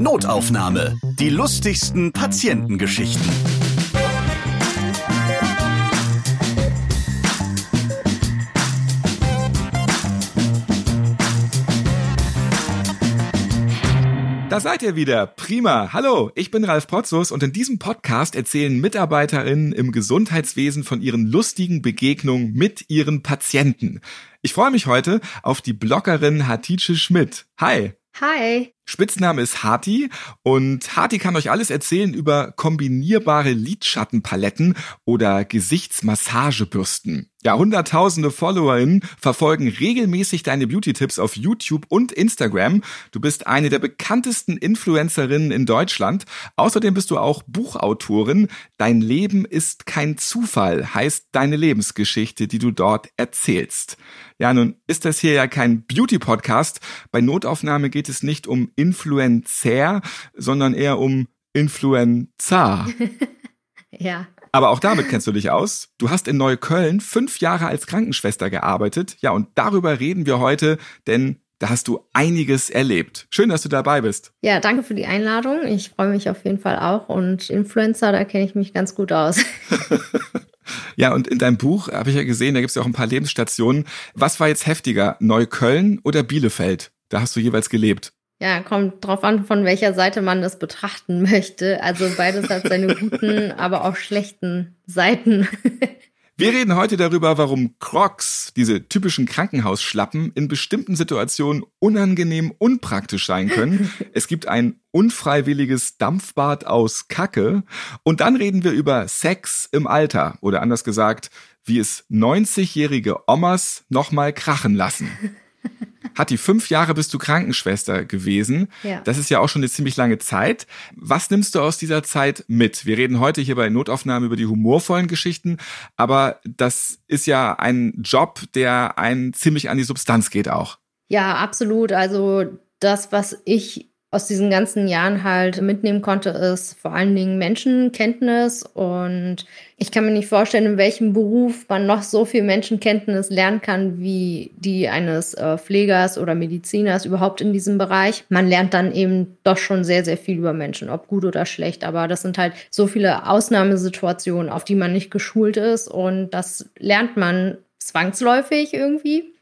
Notaufnahme. Die lustigsten Patientengeschichten. Da seid ihr wieder. Prima. Hallo, ich bin Ralf Potzus und in diesem Podcast erzählen Mitarbeiterinnen im Gesundheitswesen von ihren lustigen Begegnungen mit ihren Patienten. Ich freue mich heute auf die Bloggerin Hatice Schmidt. Hi. Hi. Spitzname ist Hati und Hati kann euch alles erzählen über kombinierbare Lidschattenpaletten oder Gesichtsmassagebürsten. Ja, hunderttausende FollowerInnen verfolgen regelmäßig deine Beauty-Tipps auf YouTube und Instagram. Du bist eine der bekanntesten Influencerinnen in Deutschland. Außerdem bist du auch Buchautorin. Dein Leben ist kein Zufall, heißt deine Lebensgeschichte, die du dort erzählst. Ja, nun ist das hier ja kein Beauty-Podcast. Bei Notaufnahme geht es nicht um Influencer, sondern eher um Influenza. ja. Aber auch damit kennst du dich aus. Du hast in Neukölln fünf Jahre als Krankenschwester gearbeitet. Ja, und darüber reden wir heute, denn da hast du einiges erlebt. Schön, dass du dabei bist. Ja, danke für die Einladung. Ich freue mich auf jeden Fall auch. Und Influencer, da kenne ich mich ganz gut aus. ja, und in deinem Buch habe ich ja gesehen, da gibt es ja auch ein paar Lebensstationen. Was war jetzt heftiger, Neukölln oder Bielefeld? Da hast du jeweils gelebt. Ja, kommt drauf an, von welcher Seite man das betrachten möchte. Also beides hat seine guten, aber auch schlechten Seiten. Wir reden heute darüber, warum Crocs, diese typischen Krankenhausschlappen, in bestimmten Situationen unangenehm unpraktisch sein können. Es gibt ein unfreiwilliges Dampfbad aus Kacke. Und dann reden wir über Sex im Alter oder anders gesagt, wie es 90-jährige Omas nochmal krachen lassen. Hat die fünf Jahre bist du Krankenschwester gewesen. Ja. Das ist ja auch schon eine ziemlich lange Zeit. Was nimmst du aus dieser Zeit mit? Wir reden heute hier bei Notaufnahmen über die humorvollen Geschichten, aber das ist ja ein Job, der einen ziemlich an die Substanz geht auch. Ja, absolut. Also das, was ich aus diesen ganzen Jahren halt mitnehmen konnte, ist vor allen Dingen Menschenkenntnis. Und ich kann mir nicht vorstellen, in welchem Beruf man noch so viel Menschenkenntnis lernen kann, wie die eines äh, Pflegers oder Mediziners überhaupt in diesem Bereich. Man lernt dann eben doch schon sehr, sehr viel über Menschen, ob gut oder schlecht. Aber das sind halt so viele Ausnahmesituationen, auf die man nicht geschult ist. Und das lernt man zwangsläufig irgendwie.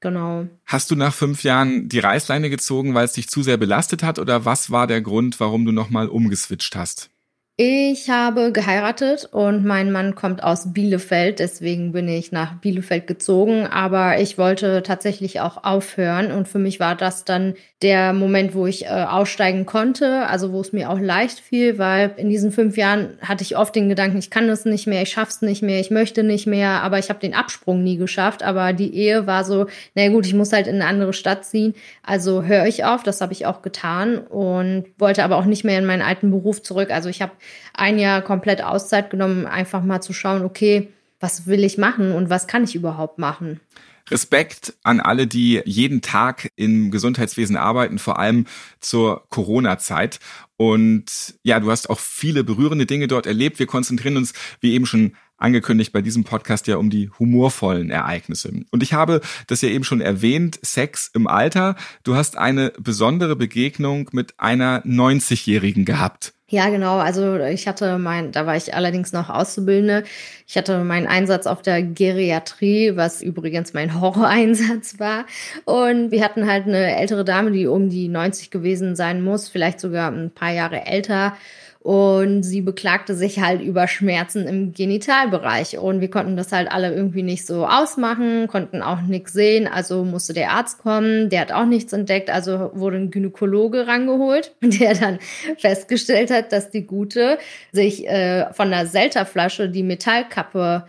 Genau. Hast du nach fünf Jahren die Reißleine gezogen, weil es dich zu sehr belastet hat oder was war der Grund, warum du nochmal umgeswitcht hast? Ich habe geheiratet und mein Mann kommt aus Bielefeld, deswegen bin ich nach Bielefeld gezogen. Aber ich wollte tatsächlich auch aufhören und für mich war das dann der Moment, wo ich äh, aussteigen konnte, also wo es mir auch leicht fiel, weil in diesen fünf Jahren hatte ich oft den Gedanken, ich kann das nicht mehr, ich schaff's nicht mehr, ich möchte nicht mehr, aber ich habe den Absprung nie geschafft. Aber die Ehe war so, na gut, ich muss halt in eine andere Stadt ziehen, also höre ich auf. Das habe ich auch getan und wollte aber auch nicht mehr in meinen alten Beruf zurück. Also ich habe ein Jahr komplett Auszeit genommen, einfach mal zu schauen, okay, was will ich machen und was kann ich überhaupt machen? Respekt an alle, die jeden Tag im Gesundheitswesen arbeiten, vor allem zur Corona-Zeit. Und ja, du hast auch viele berührende Dinge dort erlebt. Wir konzentrieren uns, wie eben schon angekündigt, bei diesem Podcast ja um die humorvollen Ereignisse. Und ich habe das ja eben schon erwähnt, Sex im Alter. Du hast eine besondere Begegnung mit einer 90-Jährigen gehabt. Ja, genau. Also ich hatte mein, da war ich allerdings noch Auszubildende. Ich hatte meinen Einsatz auf der Geriatrie, was übrigens mein Horroreinsatz war. Und wir hatten halt eine ältere Dame, die um die 90 gewesen sein muss, vielleicht sogar ein paar Jahre älter. Und sie beklagte sich halt über Schmerzen im Genitalbereich. Und wir konnten das halt alle irgendwie nicht so ausmachen, konnten auch nichts sehen. Also musste der Arzt kommen, der hat auch nichts entdeckt. Also wurde ein Gynäkologe rangeholt, der dann festgestellt hat, dass die Gute sich äh, von der Selterflasche die Metallkappe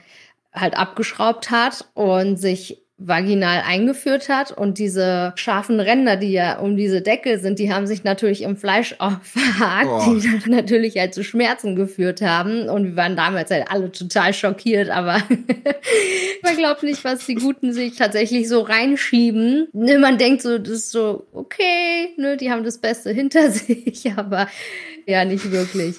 halt abgeschraubt hat und sich vaginal eingeführt hat und diese scharfen Ränder, die ja um diese Deckel sind, die haben sich natürlich im Fleisch auch verhakt, oh. die dann natürlich halt zu Schmerzen geführt haben und wir waren damals halt alle total schockiert, aber man glaubt nicht, was die Guten sich tatsächlich so reinschieben. Man denkt so, das ist so, okay, ne, die haben das Beste hinter sich, aber ja, nicht wirklich.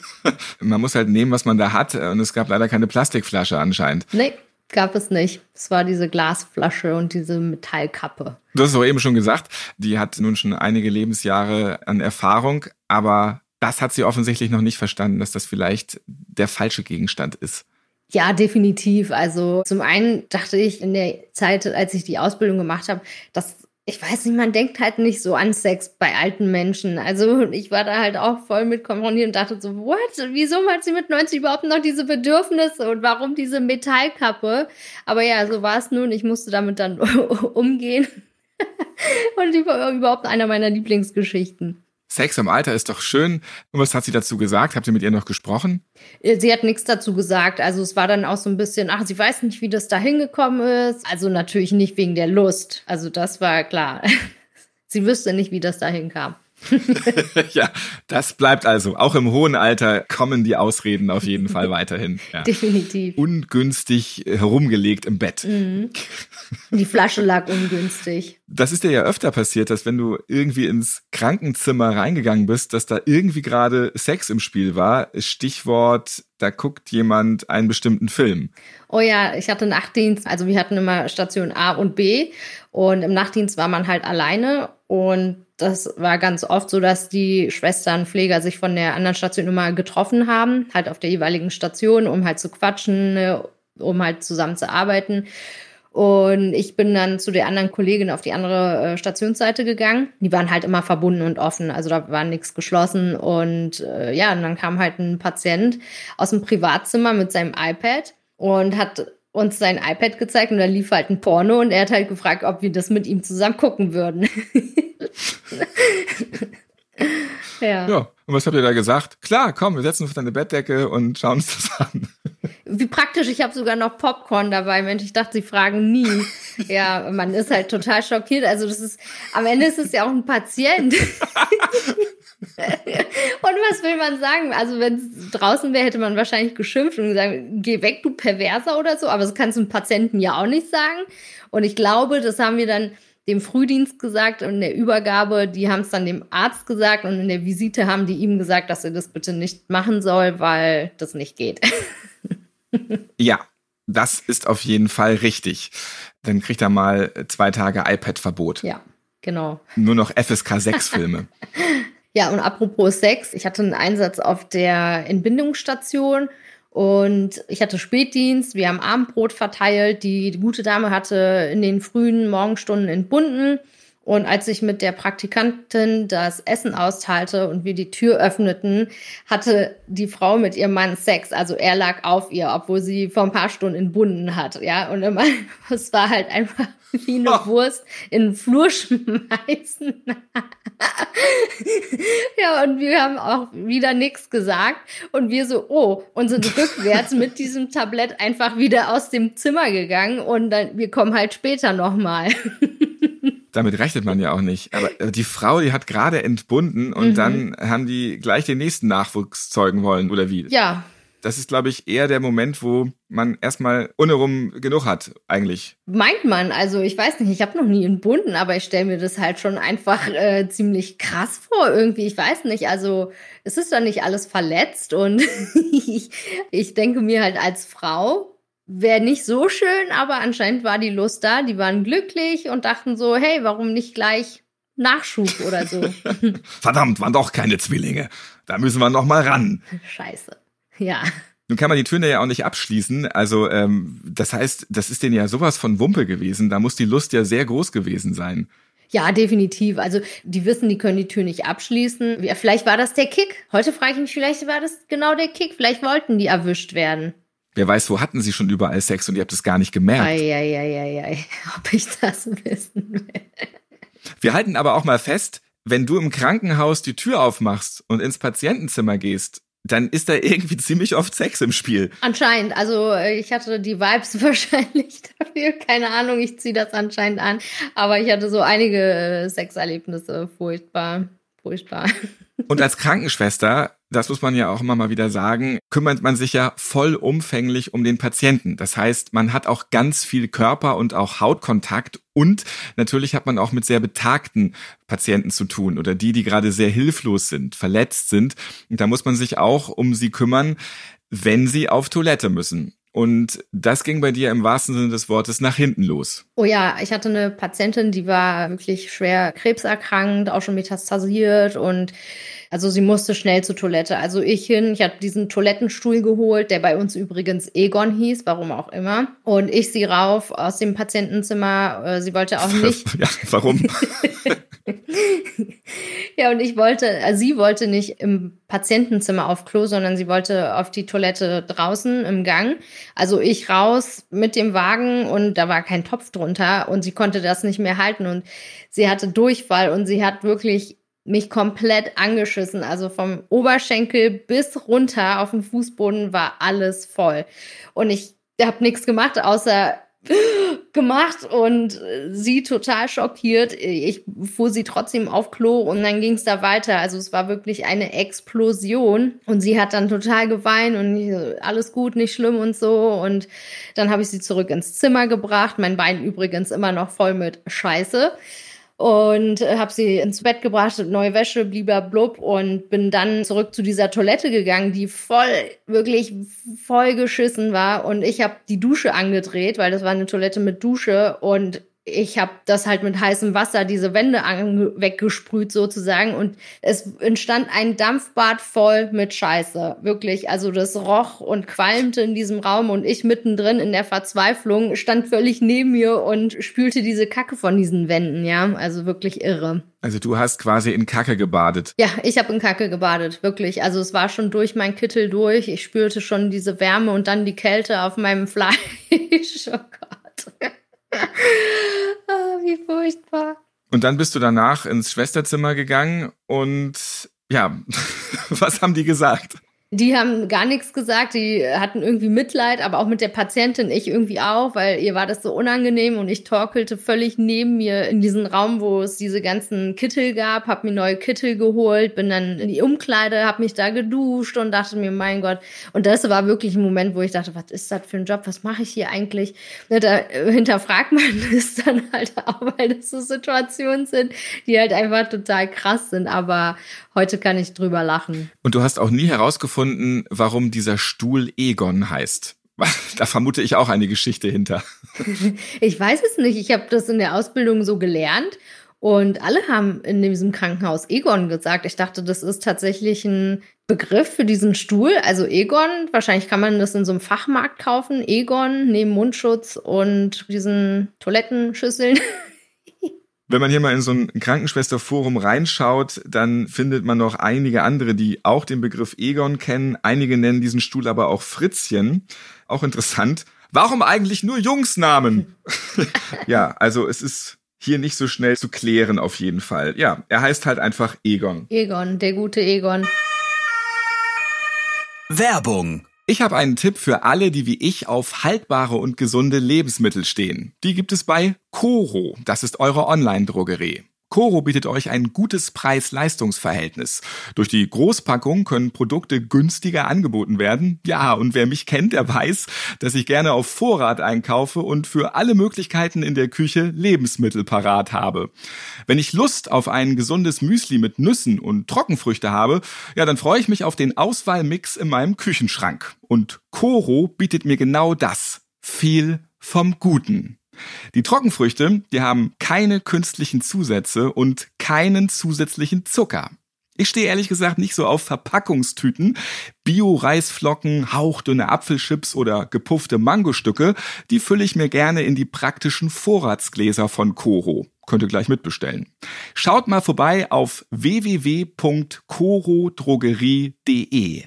Man muss halt nehmen, was man da hat und es gab leider keine Plastikflasche anscheinend. Nee. Gab es nicht. Es war diese Glasflasche und diese Metallkappe. Du hast es auch eben schon gesagt, die hat nun schon einige Lebensjahre an Erfahrung, aber das hat sie offensichtlich noch nicht verstanden, dass das vielleicht der falsche Gegenstand ist. Ja, definitiv. Also zum einen dachte ich in der Zeit, als ich die Ausbildung gemacht habe, dass ich weiß nicht, man denkt halt nicht so an Sex bei alten Menschen. Also ich war da halt auch voll mit konfrontiert und dachte so, what? Wieso hat sie mit 90 überhaupt noch diese Bedürfnisse und warum diese Metallkappe? Aber ja, so war es nun. Ich musste damit dann umgehen. und die war überhaupt einer meiner Lieblingsgeschichten. Sex im Alter ist doch schön. Und was hat sie dazu gesagt? Habt ihr mit ihr noch gesprochen? Sie hat nichts dazu gesagt. Also es war dann auch so ein bisschen, ach, sie weiß nicht, wie das da hingekommen ist. Also natürlich nicht wegen der Lust. Also das war klar. sie wüsste nicht, wie das da hinkam. ja, das bleibt also. Auch im hohen Alter kommen die Ausreden auf jeden Fall weiterhin. Ja. Definitiv. Ungünstig herumgelegt im Bett. Mhm. Die Flasche lag ungünstig. Das ist dir ja öfter passiert, dass wenn du irgendwie ins Krankenzimmer reingegangen bist, dass da irgendwie gerade Sex im Spiel war. Stichwort, da guckt jemand einen bestimmten Film. Oh ja, ich hatte Nachtdienst. Also wir hatten immer Station A und B. Und im Nachtdienst war man halt alleine und das war ganz oft so, dass die Schwestern, Pfleger sich von der anderen Station immer getroffen haben, halt auf der jeweiligen Station, um halt zu quatschen, ne, um halt zusammen zu arbeiten. Und ich bin dann zu der anderen Kollegin auf die andere äh, Stationsseite gegangen. Die waren halt immer verbunden und offen, also da war nichts geschlossen. Und äh, ja, und dann kam halt ein Patient aus dem Privatzimmer mit seinem iPad und hat uns sein iPad gezeigt und da lief halt ein Porno und er hat halt gefragt, ob wir das mit ihm zusammen gucken würden. ja. Ja, und was habt ihr da gesagt? Klar, komm, wir setzen uns auf deine Bettdecke und schauen uns das an. Wie praktisch, ich habe sogar noch Popcorn dabei. Mensch, ich dachte, sie fragen nie. Ja, man ist halt total schockiert. Also das ist, am Ende ist es ja auch ein Patient. und was will man sagen? Also wenn es draußen wäre, hätte man wahrscheinlich geschimpft und gesagt, geh weg, du Perverser oder so. Aber das kannst du einem Patienten ja auch nicht sagen. Und ich glaube, das haben wir dann dem Frühdienst gesagt und in der Übergabe, die haben es dann dem Arzt gesagt und in der Visite haben die ihm gesagt, dass er das bitte nicht machen soll, weil das nicht geht. ja, das ist auf jeden Fall richtig. Dann kriegt er mal zwei Tage iPad-Verbot. Ja, genau. Nur noch FSK 6-Filme. ja, und apropos Sex, ich hatte einen Einsatz auf der Entbindungsstation und ich hatte Spätdienst, wir haben Abendbrot verteilt. Die, gute Dame hatte in den frühen Morgenstunden entbunden. Und als ich mit der Praktikantin das Essen austeilte und wir die Tür öffneten, hatte die Frau mit ihrem Mann Sex. Also er lag auf ihr, obwohl sie vor ein paar Stunden entbunden hat. Ja, und immer, es war halt einfach wie eine oh. Wurst in den Flur schmeißen. ja, und wir haben auch wieder nichts gesagt. Und wir so, oh, und sind rückwärts mit diesem Tablett einfach wieder aus dem Zimmer gegangen. Und dann, wir kommen halt später nochmal. Damit rechnet man ja auch nicht. Aber äh, die Frau, die hat gerade entbunden und mhm. dann haben die gleich den nächsten Nachwuchs zeugen wollen, oder wie? Ja. Das ist, glaube ich, eher der Moment, wo man erstmal unherum genug hat, eigentlich. Meint man. Also ich weiß nicht, ich habe noch nie entbunden, aber ich stelle mir das halt schon einfach äh, ziemlich krass vor irgendwie. Ich weiß nicht, also es ist doch nicht alles verletzt und ich, ich denke mir halt als Frau, wäre nicht so schön, aber anscheinend war die Lust da. Die waren glücklich und dachten so, hey, warum nicht gleich Nachschub oder so? Verdammt, waren doch keine Zwillinge. Da müssen wir noch mal ran. Scheiße. Ja. Nun kann man die Türen ja auch nicht abschließen. Also ähm, das heißt, das ist denen ja sowas von Wumpe gewesen. Da muss die Lust ja sehr groß gewesen sein. Ja, definitiv. Also die wissen, die können die Tür nicht abschließen. Vielleicht war das der Kick. Heute frage ich mich, vielleicht war das genau der Kick. Vielleicht wollten die erwischt werden. Wer weiß, wo hatten sie schon überall Sex und ihr habt es gar nicht gemerkt. Eieieiei, ob ich das wissen will. Wir halten aber auch mal fest, wenn du im Krankenhaus die Tür aufmachst und ins Patientenzimmer gehst, dann ist da irgendwie ziemlich oft Sex im Spiel. Anscheinend. Also äh, ich hatte die Vibes wahrscheinlich dafür. Keine Ahnung, ich ziehe das anscheinend an. Aber ich hatte so einige äh, Sexerlebnisse. Furchtbar. Furchtbar. Und als Krankenschwester das muss man ja auch immer mal wieder sagen, kümmert man sich ja vollumfänglich um den Patienten. Das heißt, man hat auch ganz viel Körper und auch Hautkontakt und natürlich hat man auch mit sehr betagten Patienten zu tun oder die, die gerade sehr hilflos sind, verletzt sind. Und da muss man sich auch um sie kümmern, wenn sie auf Toilette müssen. Und das ging bei dir im wahrsten Sinne des Wortes nach hinten los. Oh ja, ich hatte eine Patientin, die war wirklich schwer krebserkrankt, auch schon metastasiert und also sie musste schnell zur Toilette. Also ich hin, ich habe diesen Toilettenstuhl geholt, der bei uns übrigens Egon hieß, warum auch immer. Und ich sie rauf aus dem Patientenzimmer. Äh, sie wollte auch nicht. ja, warum? ja, und ich wollte, also sie wollte nicht im Patientenzimmer auf Klo, sondern sie wollte auf die Toilette draußen im Gang. Also ich raus mit dem Wagen und da war kein Topf drunter und sie konnte das nicht mehr halten und sie hatte Durchfall und sie hat wirklich mich komplett angeschissen. Also vom Oberschenkel bis runter auf dem Fußboden war alles voll. Und ich habe nichts gemacht, außer gemacht und sie total schockiert. Ich fuhr sie trotzdem auf Klo und dann ging es da weiter. Also es war wirklich eine Explosion und sie hat dann total geweint und alles gut, nicht schlimm und so. Und dann habe ich sie zurück ins Zimmer gebracht. Mein Bein übrigens immer noch voll mit Scheiße und äh, habe sie ins Bett gebracht, neue Wäsche, blub und bin dann zurück zu dieser Toilette gegangen, die voll, wirklich voll geschissen war. Und ich habe die Dusche angedreht, weil das war eine Toilette mit Dusche und ich habe das halt mit heißem Wasser diese Wände weggesprüht sozusagen und es entstand ein Dampfbad voll mit Scheiße. Wirklich, also das roch und qualmte in diesem Raum und ich mittendrin in der Verzweiflung stand völlig neben mir und spülte diese Kacke von diesen Wänden, ja, also wirklich irre. Also du hast quasi in Kacke gebadet. Ja, ich habe in Kacke gebadet, wirklich. Also es war schon durch mein Kittel durch. Ich spürte schon diese Wärme und dann die Kälte auf meinem Fleisch. oh Gott. ah, wie furchtbar. Und dann bist du danach ins Schwesterzimmer gegangen und ja, was haben die gesagt? Die haben gar nichts gesagt, die hatten irgendwie Mitleid, aber auch mit der Patientin, ich irgendwie auch, weil ihr war das so unangenehm und ich torkelte völlig neben mir in diesen Raum, wo es diese ganzen Kittel gab, hab mir neue Kittel geholt, bin dann in die Umkleide, hab mich da geduscht und dachte mir, mein Gott. Und das war wirklich ein Moment, wo ich dachte, was ist das für ein Job, was mache ich hier eigentlich? Da hinterfragt man es dann halt auch, weil das so Situationen sind, die halt einfach total krass sind, aber heute kann ich drüber lachen. Und du hast auch nie herausgefunden, warum dieser Stuhl Egon heißt. Da vermute ich auch eine Geschichte hinter. Ich weiß es nicht. Ich habe das in der Ausbildung so gelernt und alle haben in diesem Krankenhaus Egon gesagt. Ich dachte, das ist tatsächlich ein Begriff für diesen Stuhl. Also Egon, wahrscheinlich kann man das in so einem Fachmarkt kaufen. Egon neben Mundschutz und diesen Toilettenschüsseln. Wenn man hier mal in so ein Krankenschwesterforum reinschaut, dann findet man noch einige andere, die auch den Begriff Egon kennen. Einige nennen diesen Stuhl aber auch Fritzchen. Auch interessant. Warum eigentlich nur Jungsnamen? ja, also es ist hier nicht so schnell zu klären auf jeden Fall. Ja, er heißt halt einfach Egon. Egon, der gute Egon. Werbung ich habe einen Tipp für alle, die wie ich auf haltbare und gesunde Lebensmittel stehen. Die gibt es bei Coro. Das ist eure Online-Drogerie. Coro bietet euch ein gutes Preis-Leistungs-Verhältnis. Durch die Großpackung können Produkte günstiger angeboten werden. Ja, und wer mich kennt, der weiß, dass ich gerne auf Vorrat einkaufe und für alle Möglichkeiten in der Küche Lebensmittel parat habe. Wenn ich Lust auf ein gesundes Müsli mit Nüssen und Trockenfrüchte habe, ja, dann freue ich mich auf den Auswahlmix in meinem Küchenschrank. Und Coro bietet mir genau das. Viel vom Guten. Die Trockenfrüchte, die haben keine künstlichen Zusätze und keinen zusätzlichen Zucker. Ich stehe ehrlich gesagt nicht so auf Verpackungstüten. Bio-Reisflocken, hauchdünne Apfelchips oder gepuffte Mangostücke, die fülle ich mir gerne in die praktischen Vorratsgläser von Coro. Könnt ihr gleich mitbestellen. Schaut mal vorbei auf www.corodrogerie.de.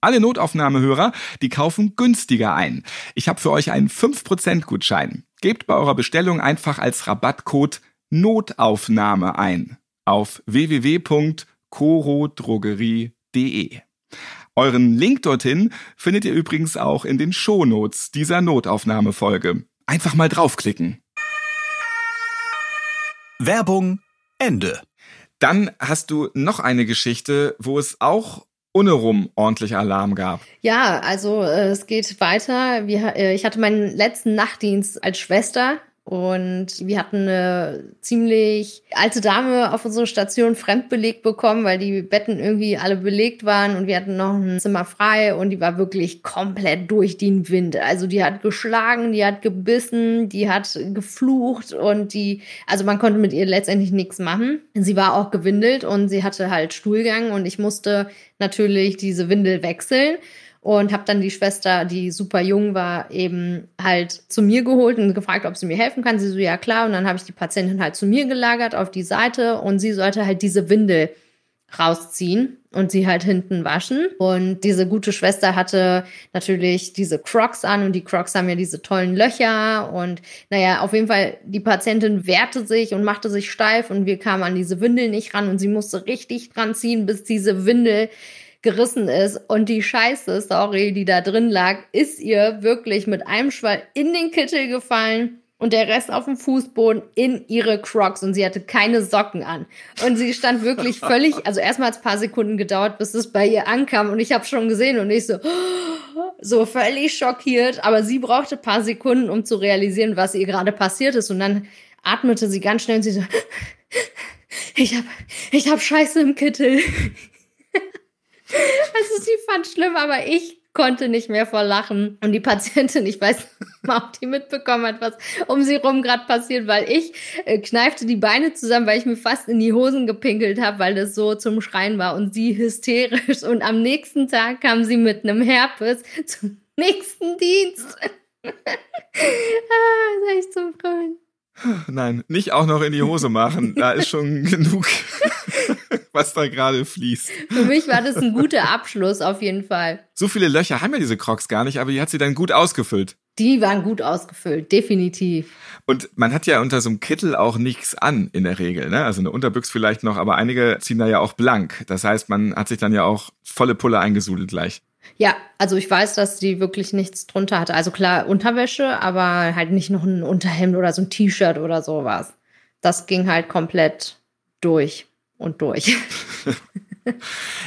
Alle Notaufnahmehörer, die kaufen günstiger ein. Ich habe für euch einen 5% Gutschein. Gebt bei eurer Bestellung einfach als Rabattcode Notaufnahme ein auf www.corodrogerie.de. Euren Link dorthin findet ihr übrigens auch in den Shownotes dieser Notaufnahmefolge. Einfach mal draufklicken. Werbung Ende. Dann hast du noch eine Geschichte, wo es auch ohne rum ordentlich Alarm gab. Ja, also äh, es geht weiter. Wir, äh, ich hatte meinen letzten Nachtdienst als Schwester Und wir hatten eine ziemlich alte Dame auf unserer Station fremdbelegt bekommen, weil die Betten irgendwie alle belegt waren und wir hatten noch ein Zimmer frei und die war wirklich komplett durch den Wind. Also die hat geschlagen, die hat gebissen, die hat geflucht und die, also man konnte mit ihr letztendlich nichts machen. Sie war auch gewindelt und sie hatte halt Stuhlgang und ich musste natürlich diese Windel wechseln und habe dann die Schwester, die super jung war, eben halt zu mir geholt und gefragt, ob sie mir helfen kann. Sie so, ja klar. Und dann habe ich die Patientin halt zu mir gelagert auf die Seite und sie sollte halt diese Windel rausziehen und sie halt hinten waschen. Und diese gute Schwester hatte natürlich diese Crocs an und die Crocs haben ja diese tollen Löcher und naja, auf jeden Fall, die Patientin wehrte sich und machte sich steif und wir kamen an diese Windel nicht ran und sie musste richtig dran ziehen, bis diese Windel gerissen ist und die Scheiße, sorry, die da drin lag, ist ihr wirklich mit einem Schwall in den Kittel gefallen und der Rest auf dem Fußboden in ihre Crocs und sie hatte keine Socken an. Und sie stand wirklich völlig, also erstmal hat es ein paar Sekunden gedauert, bis es bei ihr ankam und ich habe schon gesehen und ich so, so völlig schockiert, aber sie brauchte ein paar Sekunden, um zu realisieren, was ihr gerade passiert ist und dann atmete sie ganz schnell und sie so, ich hab, ich hab Scheiße im Kittel. Also sie fand schlimm, aber ich konnte nicht mehr vor Lachen. Und die Patientin, ich weiß nicht, ob die mitbekommen hat, was um sie rum gerade passiert, weil ich äh, kneifte die Beine zusammen, weil ich mir fast in die Hosen gepinkelt habe, weil das so zum Schreien war und sie hysterisch. Und am nächsten Tag kam sie mit einem Herpes zum nächsten Dienst. ah, das ist echt zum Freuen. Nein, nicht auch noch in die Hose machen. Da ist schon genug, was da gerade fließt. Für mich war das ein guter Abschluss auf jeden Fall. So viele Löcher haben ja diese Crocs gar nicht, aber die hat sie dann gut ausgefüllt. Die waren gut ausgefüllt, definitiv. Und man hat ja unter so einem Kittel auch nichts an in der Regel, ne? Also eine Unterbüchs vielleicht noch, aber einige ziehen da ja auch blank. Das heißt, man hat sich dann ja auch volle Pulle eingesudelt gleich. Ja, also ich weiß, dass die wirklich nichts drunter hatte. Also klar, Unterwäsche, aber halt nicht noch ein Unterhemd oder so ein T-Shirt oder sowas. Das ging halt komplett durch und durch.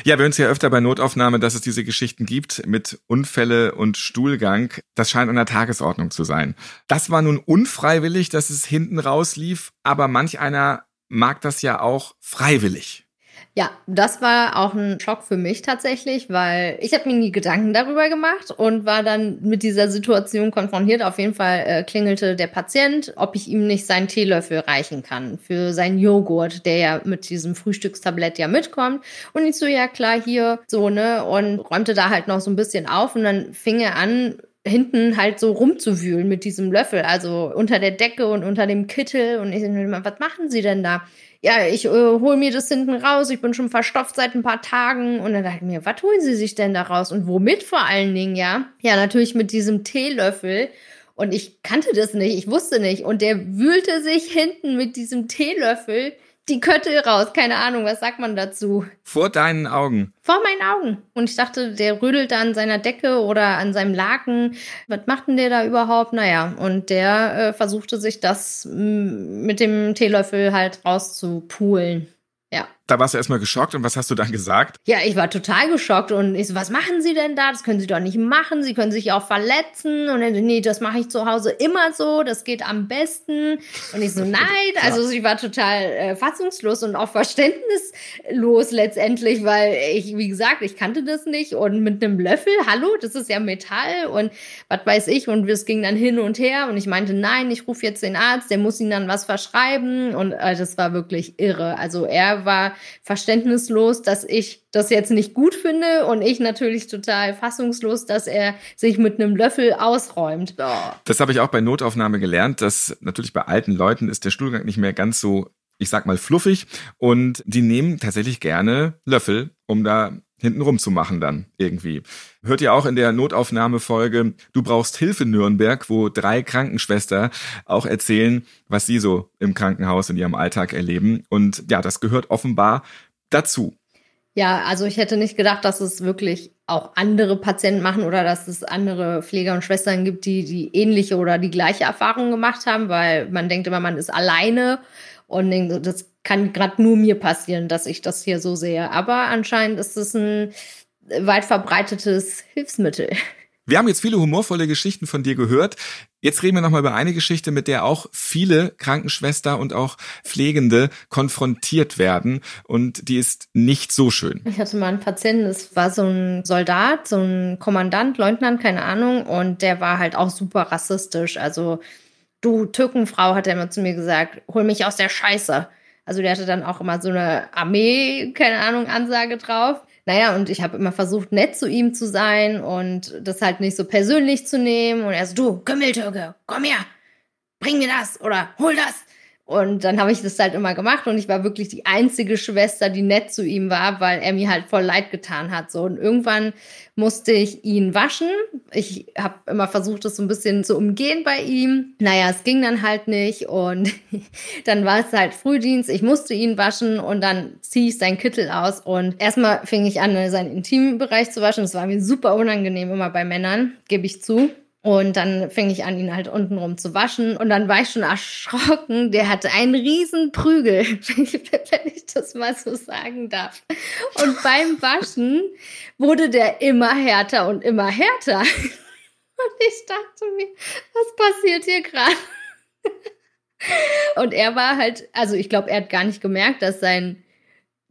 ja, wir hören es ja öfter bei Notaufnahme, dass es diese Geschichten gibt mit Unfälle und Stuhlgang. Das scheint an der Tagesordnung zu sein. Das war nun unfreiwillig, dass es hinten rauslief, aber manch einer mag das ja auch freiwillig. Ja, das war auch ein Schock für mich tatsächlich, weil ich habe mir nie Gedanken darüber gemacht und war dann mit dieser Situation konfrontiert. Auf jeden Fall äh, klingelte der Patient, ob ich ihm nicht seinen Teelöffel reichen kann für seinen Joghurt, der ja mit diesem Frühstückstablett ja mitkommt. Und ich so, ja klar, hier so, ne? Und räumte da halt noch so ein bisschen auf und dann fing er an, hinten halt so rumzuwühlen mit diesem Löffel, also unter der Decke und unter dem Kittel. Und ich so, was machen Sie denn da? ja, ich äh, hole mir das hinten raus, ich bin schon verstopft seit ein paar Tagen. Und dann dachte ich mir, was holen Sie sich denn da raus? Und womit vor allen Dingen, ja? Ja, natürlich mit diesem Teelöffel. Und ich kannte das nicht, ich wusste nicht. Und der wühlte sich hinten mit diesem Teelöffel die Köttel raus. Keine Ahnung, was sagt man dazu? Vor deinen Augen. Vor meinen Augen. Und ich dachte, der rödelt da an seiner Decke oder an seinem Laken. Was macht denn der da überhaupt? Naja, und der äh, versuchte sich das mit dem Teelöffel halt rauszupulen. Ja. Da warst du erstmal geschockt und was hast du dann gesagt? Ja, ich war total geschockt und ich so, was machen Sie denn da? Das können Sie doch nicht machen. Sie können sich auch verletzen. Und dann, nee, das mache ich zu Hause immer so. Das geht am besten. Und ich so, nein. Also ich war total äh, fassungslos und auch verständnislos letztendlich, weil ich, wie gesagt, ich kannte das nicht. Und mit einem Löffel, hallo, das ist ja Metall und was weiß ich. Und es ging dann hin und her. Und ich meinte, nein, ich rufe jetzt den Arzt, der muss Ihnen dann was verschreiben. Und äh, das war wirklich irre. Also er war verständnislos, dass ich das jetzt nicht gut finde und ich natürlich total fassungslos, dass er sich mit einem Löffel ausräumt. Oh. Das habe ich auch bei Notaufnahme gelernt, dass natürlich bei alten Leuten ist der Stuhlgang nicht mehr ganz so, ich sag mal, fluffig und die nehmen tatsächlich gerne Löffel, um da hinten rumzumachen dann irgendwie. Hört ihr auch in der Notaufnahmefolge Du brauchst Hilfe Nürnberg, wo drei Krankenschwester auch erzählen, was sie so im Krankenhaus in ihrem Alltag erleben. Und ja, das gehört offenbar dazu. Ja, also ich hätte nicht gedacht, dass es wirklich auch andere Patienten machen oder dass es andere Pfleger und Schwestern gibt, die die ähnliche oder die gleiche Erfahrung gemacht haben, weil man denkt immer, man ist alleine und das kann gerade nur mir passieren, dass ich das hier so sehe. Aber anscheinend ist es ein weit verbreitetes Hilfsmittel. Wir haben jetzt viele humorvolle Geschichten von dir gehört. Jetzt reden wir nochmal über eine Geschichte, mit der auch viele Krankenschwester und auch Pflegende konfrontiert werden. Und die ist nicht so schön. Ich hatte mal einen Patienten, das war so ein Soldat, so ein Kommandant, Leutnant, keine Ahnung. Und der war halt auch super rassistisch. Also, du Türkenfrau, hat er immer zu mir gesagt, hol mich aus der Scheiße. Also der hatte dann auch immer so eine Armee, keine Ahnung, Ansage drauf. Naja, und ich habe immer versucht, nett zu ihm zu sein und das halt nicht so persönlich zu nehmen. Und er so, du, Kümmeltürke, komm her, bring mir das oder hol das. Und dann habe ich das halt immer gemacht und ich war wirklich die einzige Schwester, die nett zu ihm war, weil er mir halt voll leid getan hat. So und irgendwann musste ich ihn waschen. Ich habe immer versucht, das so ein bisschen zu umgehen bei ihm. Naja, es ging dann halt nicht und dann war es halt Frühdienst. Ich musste ihn waschen und dann ziehe ich seinen Kittel aus und erstmal fing ich an, seinen Intimbereich zu waschen. Das war mir super unangenehm immer bei Männern, gebe ich zu. Und dann fing ich an, ihn halt untenrum zu waschen. Und dann war ich schon erschrocken. Der hatte einen riesen Prügel, wenn ich das mal so sagen darf. Und beim Waschen wurde der immer härter und immer härter. Und ich dachte mir, was passiert hier gerade? Und er war halt, also ich glaube, er hat gar nicht gemerkt, dass sein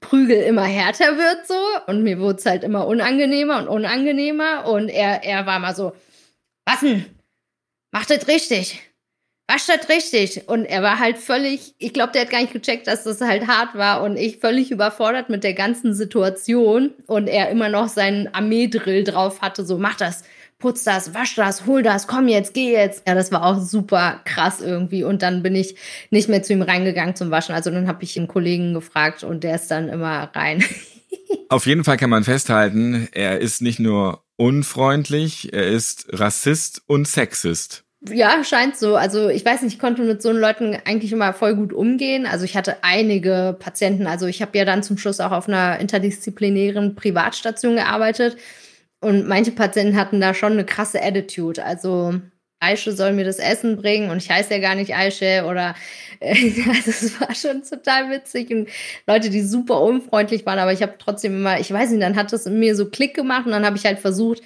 Prügel immer härter wird so. Und mir wurde es halt immer unangenehmer und unangenehmer. Und er, er war mal so, Waffen, mach das richtig. Wasch das richtig. Und er war halt völlig, ich glaube, der hat gar nicht gecheckt, dass das halt hart war und ich völlig überfordert mit der ganzen Situation und er immer noch seinen Armeedrill drauf hatte, so mach das, putz das, wasch das, hol das, komm jetzt, geh jetzt. Ja, das war auch super krass irgendwie und dann bin ich nicht mehr zu ihm reingegangen zum Waschen. Also dann habe ich einen Kollegen gefragt und der ist dann immer rein. Auf jeden Fall kann man festhalten, er ist nicht nur unfreundlich, er ist Rassist und Sexist. Ja, scheint so. Also ich weiß nicht, ich konnte mit so Leuten eigentlich immer voll gut umgehen. Also ich hatte einige Patienten. Also ich habe ja dann zum Schluss auch auf einer interdisziplinären Privatstation gearbeitet. Und manche Patienten hatten da schon eine krasse Attitude. Also Aische soll mir das Essen bringen und ich heiße ja gar nicht Aische oder äh, also es war schon total witzig und Leute, die super unfreundlich waren, aber ich habe trotzdem immer, ich weiß nicht, dann hat das in mir so Klick gemacht und dann habe ich halt versucht,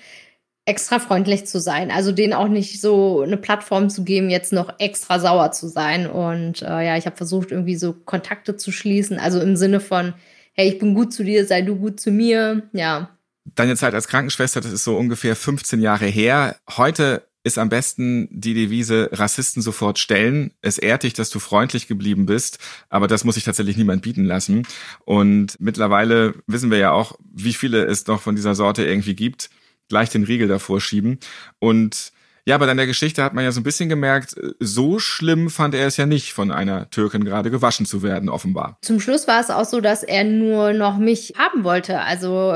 extra freundlich zu sein. Also denen auch nicht so eine Plattform zu geben, jetzt noch extra sauer zu sein. Und äh, ja, ich habe versucht, irgendwie so Kontakte zu schließen. Also im Sinne von, hey, ich bin gut zu dir, sei du gut zu mir. Ja. Deine Zeit als Krankenschwester, das ist so ungefähr 15 Jahre her. Heute ist am besten die Devise Rassisten sofort stellen. Es ehrt dich, dass du freundlich geblieben bist, aber das muss sich tatsächlich niemand bieten lassen. Und mittlerweile wissen wir ja auch, wie viele es noch von dieser Sorte irgendwie gibt. Gleich den Riegel davor schieben. Und ja, aber dann der Geschichte hat man ja so ein bisschen gemerkt, so schlimm fand er es ja nicht, von einer Türkin gerade gewaschen zu werden, offenbar. Zum Schluss war es auch so, dass er nur noch mich haben wollte. Also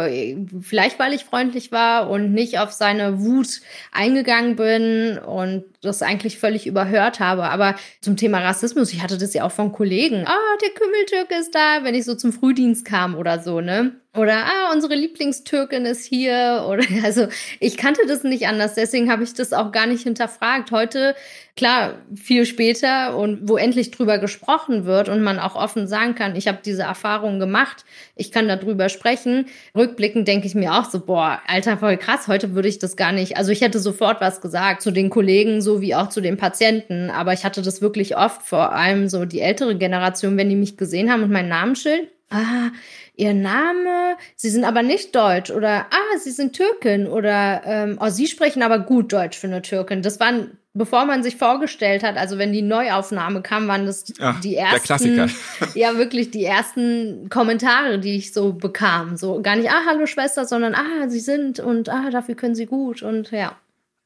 vielleicht, weil ich freundlich war und nicht auf seine Wut eingegangen bin und das eigentlich völlig überhört habe. Aber zum Thema Rassismus, ich hatte das ja auch von Kollegen. Ah, oh, der Kümmeltürke ist da, wenn ich so zum Frühdienst kam oder so, ne? Oder, ah, unsere Lieblingstürkin ist hier. Oder, also, ich kannte das nicht anders. Deswegen habe ich das auch gar nicht hinterfragt. Heute, klar, viel später und wo endlich drüber gesprochen wird und man auch offen sagen kann, ich habe diese Erfahrung gemacht, ich kann darüber sprechen. Rückblickend denke ich mir auch so, boah, Alter, voll krass. Heute würde ich das gar nicht. Also, ich hätte sofort was gesagt zu den Kollegen, so wie auch zu den Patienten. Aber ich hatte das wirklich oft, vor allem so die ältere Generation, wenn die mich gesehen haben und mein Namensschild. Ah, Ihr Name, Sie sind aber nicht Deutsch oder ah, Sie sind Türkin oder ähm, oh, Sie sprechen aber gut Deutsch für eine Türkin. Das waren, bevor man sich vorgestellt hat, also wenn die Neuaufnahme kam, waren das Ach, die ersten, ja wirklich die ersten Kommentare, die ich so bekam. So gar nicht, ah, hallo Schwester, sondern ah, Sie sind und ah, dafür können Sie gut und ja.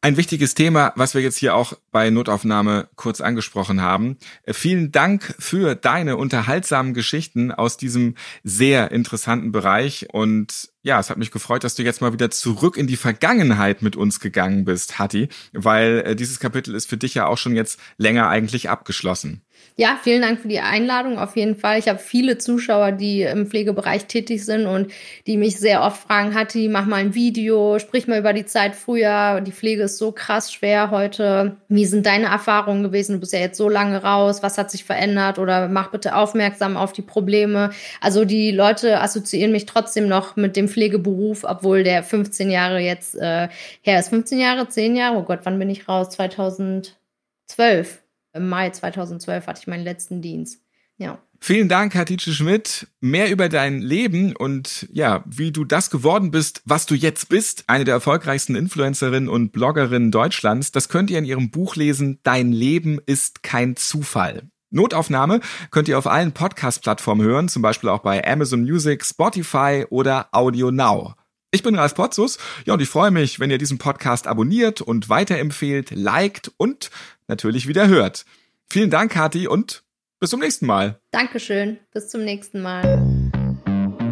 Ein wichtiges Thema, was wir jetzt hier auch bei Notaufnahme kurz angesprochen haben. Äh, vielen Dank für deine unterhaltsamen Geschichten aus diesem sehr interessanten Bereich. Und ja, es hat mich gefreut, dass du jetzt mal wieder zurück in die Vergangenheit mit uns gegangen bist, Hatti, weil äh, dieses Kapitel ist für dich ja auch schon jetzt länger eigentlich abgeschlossen. Ja, vielen Dank für die Einladung. Auf jeden Fall. Ich habe viele Zuschauer, die im Pflegebereich tätig sind und die mich sehr oft fragen, Hatti, mach mal ein Video, sprich mal über die Zeit früher. Die Pflege ist so krass schwer heute. Wie sind deine Erfahrungen gewesen? Du bist ja jetzt so lange raus. Was hat sich verändert? Oder mach bitte aufmerksam auf die Probleme. Also die Leute assoziieren mich trotzdem noch mit dem Pflegeberuf, obwohl der 15 Jahre jetzt äh, her ist. 15 Jahre, 10 Jahre? Oh Gott, wann bin ich raus? 2012. Im Mai 2012 hatte ich meinen letzten Dienst. Ja. Vielen Dank, Hatice Schmidt. Mehr über dein Leben und ja, wie du das geworden bist, was du jetzt bist, eine der erfolgreichsten Influencerinnen und Bloggerinnen Deutschlands, das könnt ihr in ihrem Buch lesen, Dein Leben ist kein Zufall. Notaufnahme könnt ihr auf allen Podcast-Plattformen hören, zum Beispiel auch bei Amazon Music, Spotify oder Audio Now. Ich bin Ralf Potzus, ja, und ich freue mich, wenn ihr diesen Podcast abonniert und weiterempfehlt, liked und natürlich wieder hört. Vielen Dank, Kathi, und bis zum nächsten Mal. Dankeschön. Bis zum nächsten Mal.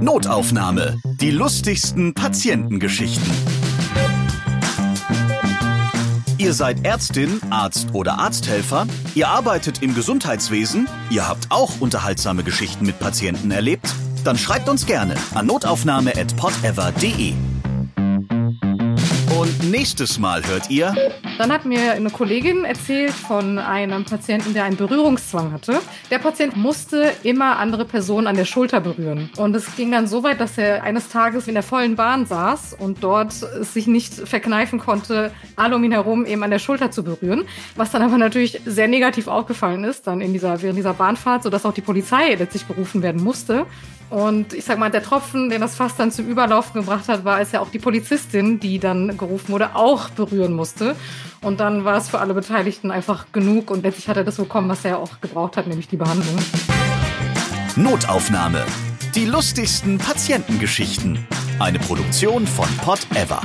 Notaufnahme. Die lustigsten Patientengeschichten. Ihr seid Ärztin, Arzt oder Arzthelfer, ihr arbeitet im Gesundheitswesen, ihr habt auch unterhaltsame Geschichten mit Patienten erlebt, dann schreibt uns gerne an notaufnahme.podever.de. Und nächstes Mal hört ihr. Dann hat mir eine Kollegin erzählt von einem Patienten, der einen Berührungszwang hatte. Der Patient musste immer andere Personen an der Schulter berühren. Und es ging dann so weit, dass er eines Tages in der vollen Bahn saß und dort es sich nicht verkneifen konnte, alle um ihn herum eben an der Schulter zu berühren. Was dann aber natürlich sehr negativ aufgefallen ist, dann in dieser, während dieser Bahnfahrt, sodass auch die Polizei letztlich berufen werden musste. Und ich sag mal, der Tropfen, den das Fass dann zum Überlaufen gebracht hat, war, als ja auch die Polizistin, die dann gerufen wurde, auch berühren musste. Und dann war es für alle Beteiligten einfach genug und letztlich hat er das bekommen, was er auch gebraucht hat, nämlich die Behandlung. Notaufnahme. Die lustigsten Patientengeschichten. Eine Produktion von Pot Ever.